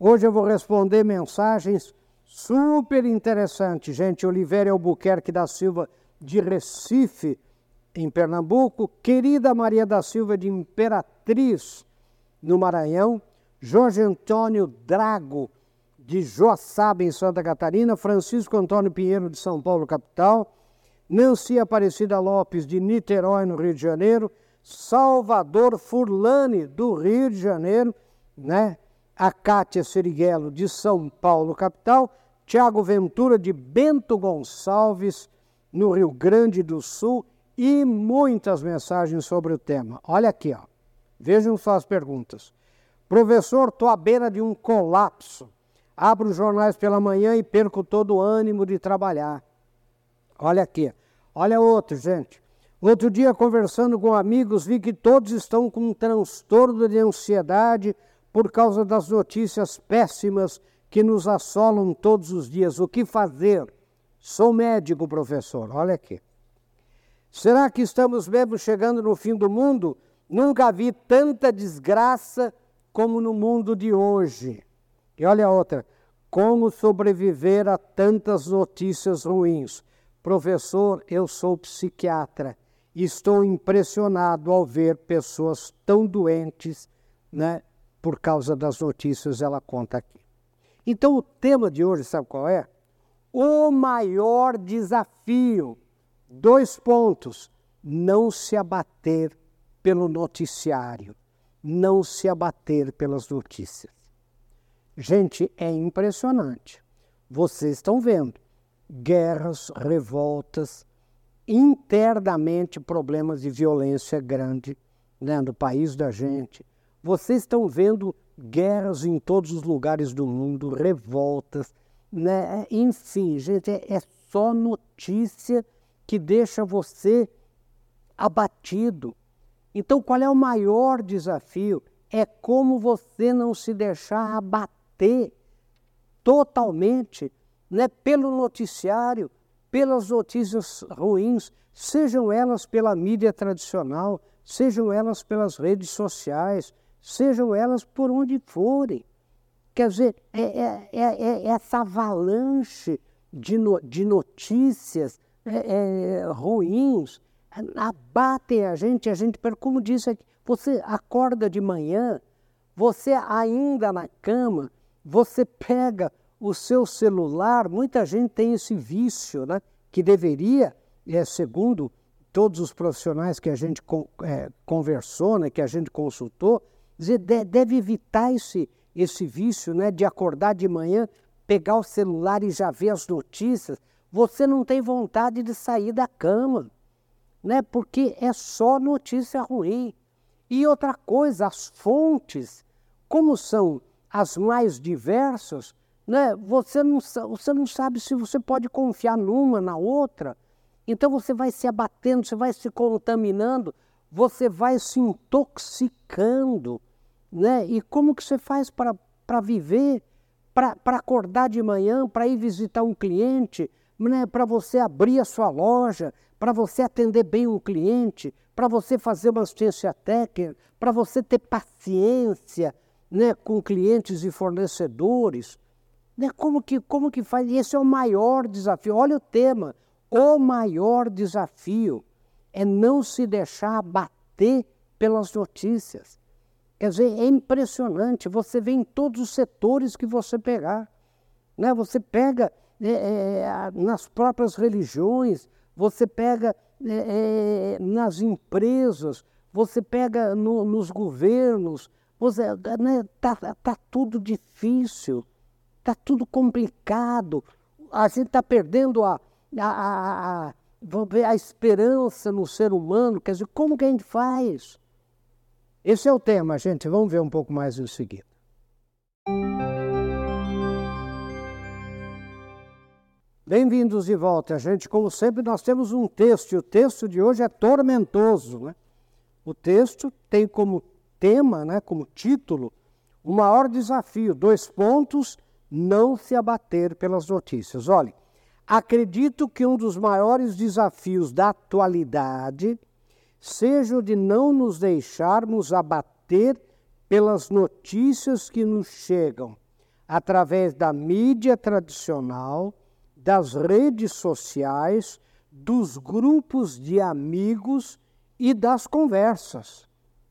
Hoje eu vou responder mensagens super interessantes. Gente, Oliveira Albuquerque da Silva, de Recife, em Pernambuco. Querida Maria da Silva, de Imperatriz, no Maranhão. Jorge Antônio Drago, de Joaçaba, em Santa Catarina. Francisco Antônio Pinheiro, de São Paulo, capital. Nancy Aparecida Lopes, de Niterói, no Rio de Janeiro. Salvador Furlane, do Rio de Janeiro, né? A Cátia Seriguelo, de São Paulo, capital. Tiago Ventura, de Bento Gonçalves, no Rio Grande do Sul. E muitas mensagens sobre o tema. Olha aqui, ó. Vejam só as perguntas. Professor, estou à beira de um colapso. Abro os jornais pela manhã e perco todo o ânimo de trabalhar. Olha aqui. Olha outro, gente. Outro dia, conversando com amigos, vi que todos estão com um transtorno de ansiedade por causa das notícias péssimas que nos assolam todos os dias. O que fazer? Sou médico, professor. Olha aqui. Será que estamos mesmo chegando no fim do mundo? Nunca vi tanta desgraça como no mundo de hoje. E olha a outra. Como sobreviver a tantas notícias ruins? Professor, eu sou psiquiatra estou impressionado ao ver pessoas tão doentes, né, por causa das notícias, ela conta aqui. Então, o tema de hoje, sabe qual é? O maior desafio. Dois pontos. Não se abater pelo noticiário, não se abater pelas notícias. Gente, é impressionante. Vocês estão vendo guerras, revoltas, internamente problemas de violência grande né, no país da gente. Vocês estão vendo guerras em todos os lugares do mundo, revoltas, né? enfim, gente, é, é só notícia que deixa você abatido. Então, qual é o maior desafio? É como você não se deixar abater totalmente né, pelo noticiário, pelas notícias ruins, sejam elas pela mídia tradicional, sejam elas pelas redes sociais, sejam elas por onde forem. Quer dizer, é, é, é, é essa avalanche de, no, de notícias é, é, ruins abatem a gente, a gente, como disse aqui, você acorda de manhã, você ainda na cama, você pega o seu celular, muita gente tem esse vício, né? que deveria, é, segundo todos os profissionais que a gente é, conversou, né, que a gente consultou, deve evitar esse, esse vício né, de acordar de manhã, pegar o celular e já ver as notícias. Você não tem vontade de sair da cama, né, porque é só notícia ruim. E outra coisa, as fontes, como são as mais diversas, né? Você, não, você não sabe se você pode confiar numa, na outra. Então você vai se abatendo, você vai se contaminando, você vai se intoxicando. Né? E como que você faz para viver, para acordar de manhã, para ir visitar um cliente, né? para você abrir a sua loja, para você atender bem um cliente, para você fazer uma assistência técnica, para você ter paciência né? com clientes e fornecedores. Né? Como, que, como que faz? Esse é o maior desafio. Olha o tema. O maior desafio é não se deixar abater pelas notícias. Quer dizer, é impressionante. Você vê em todos os setores que você pegar. Né? Você pega é, é, nas próprias religiões, você pega é, é nas empresas, você pega no, nos governos. Está né, tá, tá tudo difícil. Está tudo complicado. A gente está perdendo a, a, a, a, esperança no ser humano. Quer dizer, como que a gente faz? Esse é o tema, gente. Vamos ver um pouco mais em seguida. Bem-vindos de volta, gente. Como sempre, nós temos um texto, e o texto de hoje é tormentoso. Né? O texto tem como tema, né, como título, o maior desafio, dois pontos, não se abater pelas notícias. Olhe, acredito que um dos maiores desafios da atualidade seja o de não nos deixarmos abater pelas notícias que nos chegam. através da mídia tradicional, das redes sociais, dos grupos de amigos e das conversas.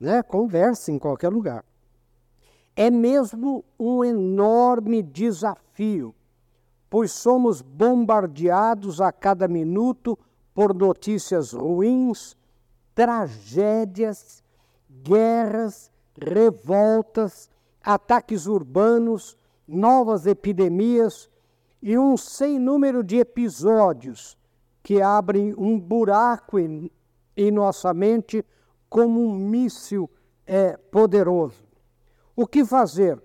Né? Conversa em qualquer lugar. É mesmo um enorme desafio, pois somos bombardeados a cada minuto por notícias ruins, tragédias, guerras, revoltas, ataques urbanos, novas epidemias e um sem número de episódios que abrem um buraco em, em nossa mente como um míssil é, poderoso. O que fazer?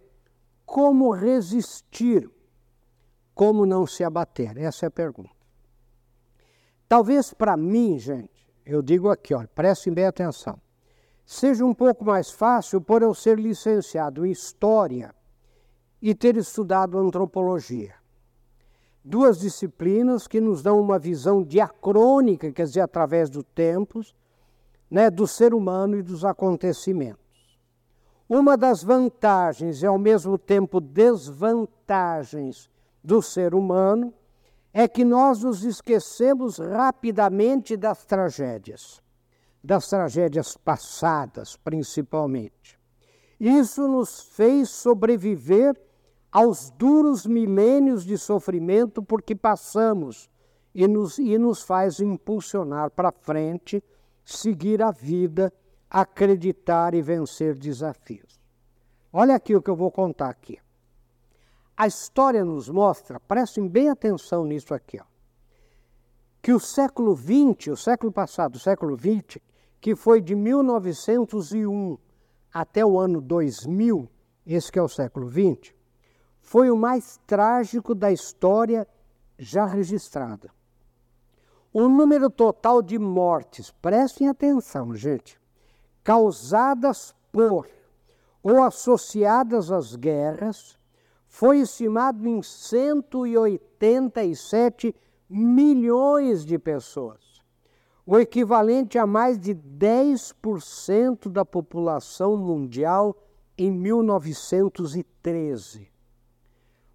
Como resistir? Como não se abater? Essa é a pergunta. Talvez para mim, gente, eu digo aqui, olha, prestem bem atenção, seja um pouco mais fácil por eu ser licenciado em História e ter estudado Antropologia. Duas disciplinas que nos dão uma visão diacrônica, quer dizer, através do tempos, né, do ser humano e dos acontecimentos. Uma das vantagens e ao mesmo tempo desvantagens do ser humano é que nós nos esquecemos rapidamente das tragédias, das tragédias passadas, principalmente. Isso nos fez sobreviver aos duros milênios de sofrimento porque passamos e nos, e nos faz impulsionar para frente, seguir a vida, acreditar e vencer desafios. Olha aqui o que eu vou contar aqui. A história nos mostra, prestem bem atenção nisso aqui, ó, que o século XX, o século passado, o século XX, que foi de 1901 até o ano 2000, esse que é o século XX, foi o mais trágico da história já registrada. O número total de mortes, prestem atenção, gente, causadas por ou associadas às guerras, foi estimado em 187 milhões de pessoas, o equivalente a mais de 10% da população mundial em 1913.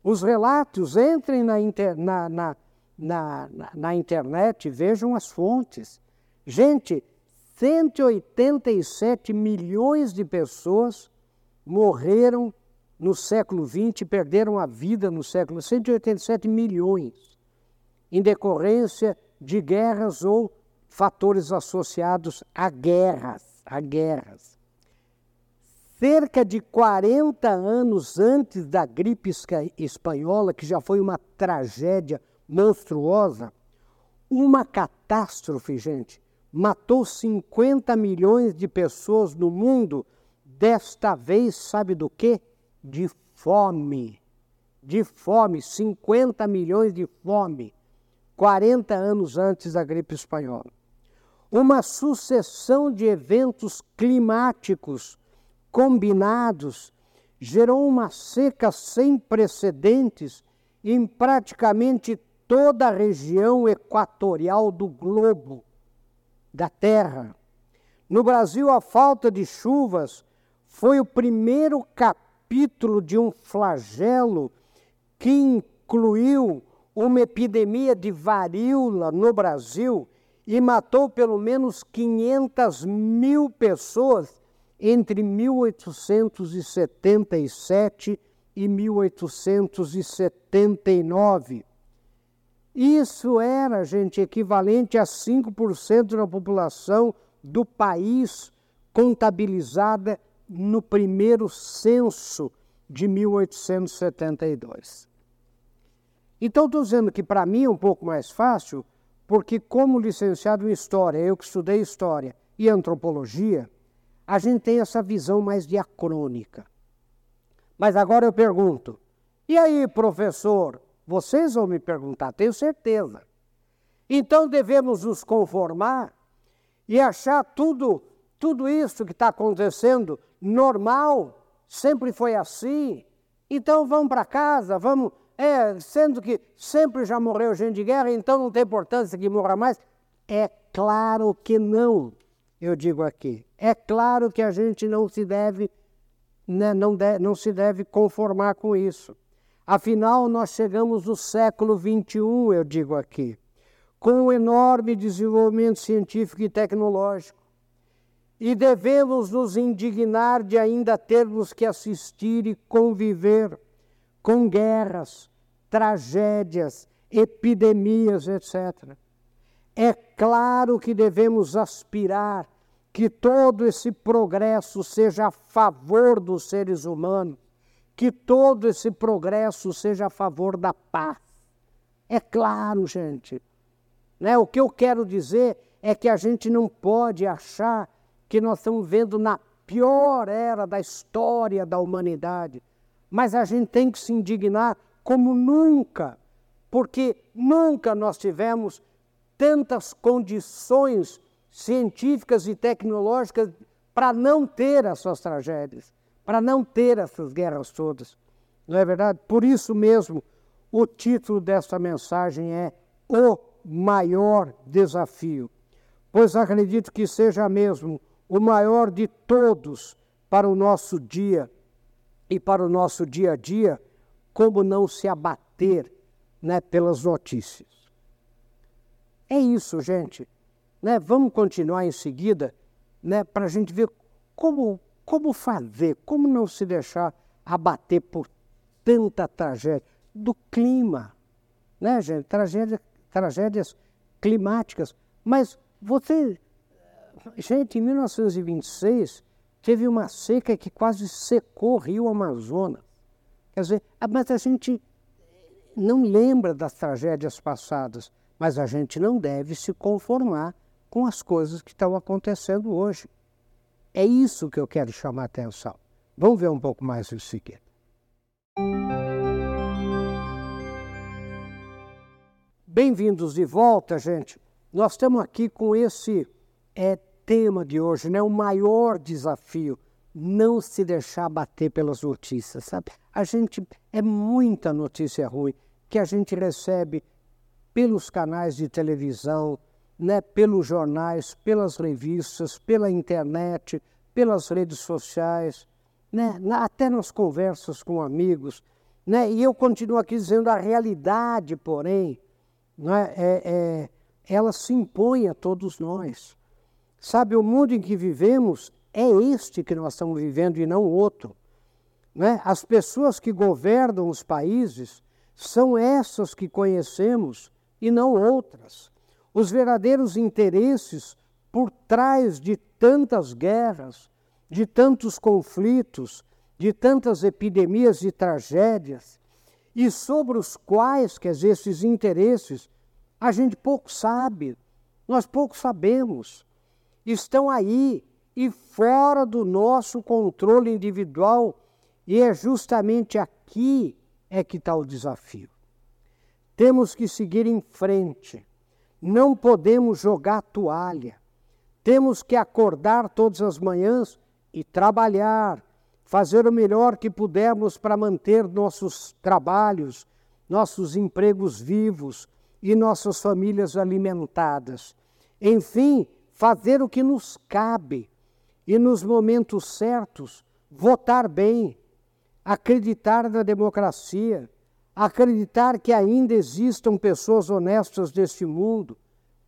Os relatos, entrem na, inter, na, na, na, internet, vejam as fontes. Gente, 187 milhões de pessoas morreram no século XX perderam a vida no século 187 milhões em decorrência de guerras ou fatores associados a guerras, a guerras. Cerca de 40 anos antes da gripe espanhola, que já foi uma tragédia monstruosa, uma catástrofe, gente, matou 50 milhões de pessoas no mundo. Desta vez, sabe do quê? De fome, de fome, 50 milhões de fome, 40 anos antes da gripe espanhola. Uma sucessão de eventos climáticos combinados gerou uma seca sem precedentes em praticamente toda a região equatorial do globo, da Terra. No Brasil, a falta de chuvas foi o primeiro capítulo capítulo de um flagelo que incluiu uma epidemia de varíola no Brasil e matou pelo menos 500 mil pessoas entre 1877 e 1879. Isso era, gente, equivalente a 5% da população do país contabilizada no primeiro censo de 1872. Então, estou dizendo que para mim é um pouco mais fácil, porque, como licenciado em História, eu que estudei História e Antropologia, a gente tem essa visão mais diacrônica. Mas agora eu pergunto: e aí, professor? Vocês vão me perguntar, tenho certeza. Então devemos nos conformar e achar tudo, tudo isso que está acontecendo normal, sempre foi assim. Então vamos para casa, vamos. É, sendo que sempre já morreu gente de guerra, então não tem importância que morra mais. É claro que não, eu digo aqui. É claro que a gente não se deve, né, não, de, não se deve conformar com isso. Afinal, nós chegamos no século XXI, eu digo aqui, com um enorme desenvolvimento científico e tecnológico. E devemos nos indignar de ainda termos que assistir e conviver com guerras, tragédias, epidemias, etc. É claro que devemos aspirar que todo esse progresso seja a favor dos seres humanos, que todo esse progresso seja a favor da paz. É claro, gente. Né? O que eu quero dizer é que a gente não pode achar que nós estamos vendo na pior era da história da humanidade, mas a gente tem que se indignar como nunca, porque nunca nós tivemos tantas condições científicas e tecnológicas para não ter essas tragédias, para não ter essas guerras todas. Não é verdade? Por isso mesmo, o título desta mensagem é O Maior Desafio, pois acredito que seja mesmo o maior de todos para o nosso dia e para o nosso dia a dia, como não se abater né, pelas notícias. É isso, gente. Né? Vamos continuar em seguida né, para a gente ver como, como fazer, como não se deixar abater por tanta tragédia do clima, né, gente? Tragédia, tragédias climáticas. Mas você, gente, em 1926 teve uma seca que quase secou o Rio Amazonas. Quer dizer, mas a gente não lembra das tragédias passadas, mas a gente não deve se conformar com as coisas que estão acontecendo hoje. É isso que eu quero chamar a atenção. Vamos ver um pouco mais isso aqui. Bem-vindos de volta, gente. Nós estamos aqui com esse é, tema de hoje, né? O maior desafio, não se deixar bater pelas notícias, sabe? A gente é muita notícia ruim que a gente recebe pelos canais de televisão, né, pelos jornais, pelas revistas, pela internet, pelas redes sociais, né, até nas conversas com amigos. Né, e eu continuo aqui dizendo a realidade, porém, né, é, é, ela se impõe a todos nós. Sabe, o mundo em que vivemos é este que nós estamos vivendo e não outro. Né? As pessoas que governam os países são essas que conhecemos e não outras os verdadeiros interesses por trás de tantas guerras, de tantos conflitos, de tantas epidemias e tragédias, e sobre os quais, quer dizer, esses interesses, a gente pouco sabe, nós pouco sabemos. Estão aí e fora do nosso controle individual, e é justamente aqui é que está o desafio. Temos que seguir em frente não podemos jogar toalha. Temos que acordar todas as manhãs e trabalhar, fazer o melhor que pudermos para manter nossos trabalhos, nossos empregos vivos e nossas famílias alimentadas. Enfim, fazer o que nos cabe e, nos momentos certos, votar bem, acreditar na democracia acreditar que ainda existam pessoas honestas neste mundo,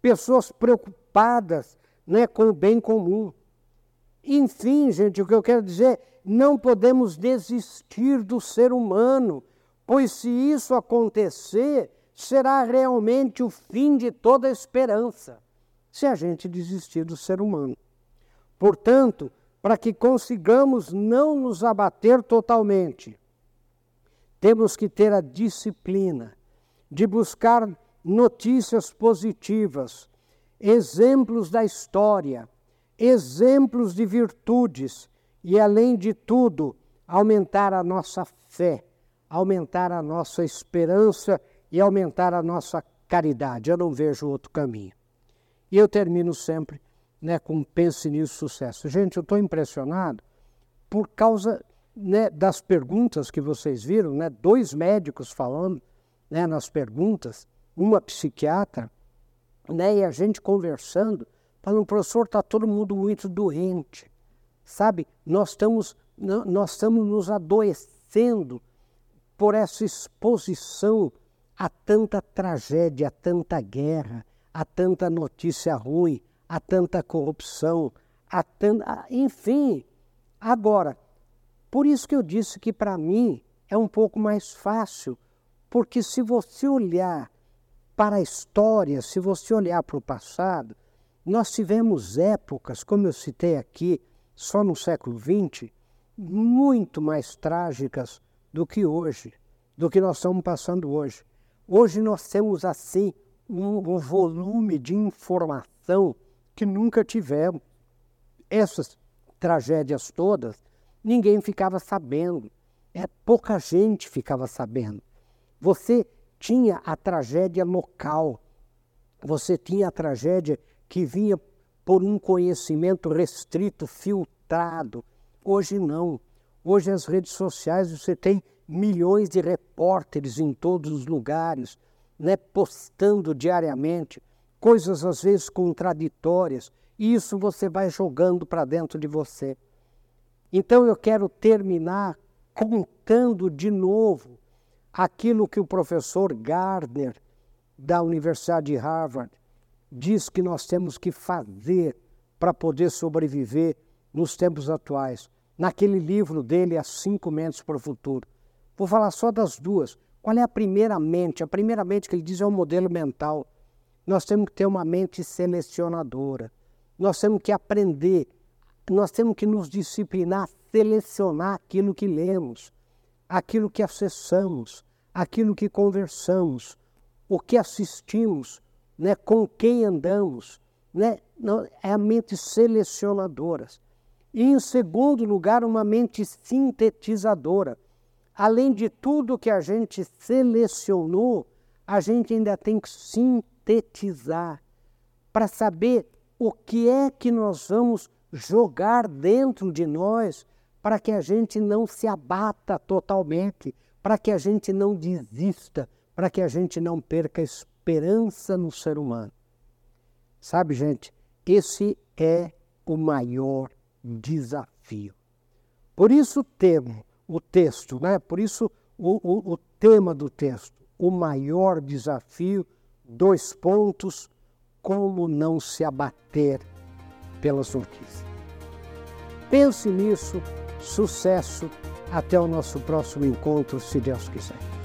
pessoas preocupadas né, com o bem comum. Enfim, gente, o que eu quero dizer, não podemos desistir do ser humano, pois se isso acontecer, será realmente o fim de toda esperança, se a gente desistir do ser humano. Portanto, para que consigamos não nos abater totalmente, temos que ter a disciplina de buscar notícias positivas, exemplos da história, exemplos de virtudes e, além de tudo, aumentar a nossa fé, aumentar a nossa esperança e aumentar a nossa caridade. Eu não vejo outro caminho. E eu termino sempre né, com pense nisso sucesso. Gente, eu estou impressionado por causa né, das perguntas que vocês viram, né, dois médicos falando né, nas perguntas, uma psiquiatra, né, e a gente conversando, falando, professor, está todo mundo muito doente, sabe? Nós estamos, nós estamos nos adoecendo por essa exposição a tanta tragédia, a tanta guerra, a tanta notícia ruim, a tanta corrupção, a tanta. Enfim. Agora, por isso que eu disse que para mim é um pouco mais fácil, porque se você olhar para a história, se você olhar para o passado, nós tivemos épocas, como eu citei aqui, só no século XX, muito mais trágicas do que hoje, do que nós estamos passando hoje. Hoje nós temos assim um, um volume de informação que nunca tivemos. Essas tragédias todas, ninguém ficava sabendo. É, pouca gente ficava sabendo. Você tinha a tragédia local, você tinha a tragédia que vinha por um conhecimento restrito, filtrado. Hoje não. Hoje as redes sociais você tem milhões de repórteres em todos os lugares, né, postando diariamente coisas às vezes contraditórias, e isso você vai jogando para dentro de você. Então eu quero terminar contando de novo aquilo que o professor Gardner, da Universidade de Harvard, diz que nós temos que fazer para poder sobreviver nos tempos atuais. Naquele livro dele, As Cinco Mentes para o Futuro. Vou falar só das duas. Qual é a primeira mente? A primeira mente que ele diz é o modelo mental. Nós temos que ter uma mente selecionadora. Nós temos que aprender, nós temos que nos disciplinar, selecionar aquilo que lemos, aquilo que acessamos, aquilo que conversamos, o que assistimos, né, com quem andamos. Né? É a mente selecionadora. E, em segundo lugar, uma mente sintetizadora. Além de tudo que a gente selecionou, a gente ainda tem que sintetizar para saber o que é que nós vamos jogar dentro de nós para que a gente não se abata totalmente, para que a gente não desista, para que a gente não perca esperança no ser humano. Sabe, gente, esse é o maior desafio. Por isso temo o texto, né? por isso o, o, o tema do texto, o maior desafio, dois pontos, como não se abater pelas notícias. Pense nisso, sucesso, até o nosso próximo encontro, se Deus quiser.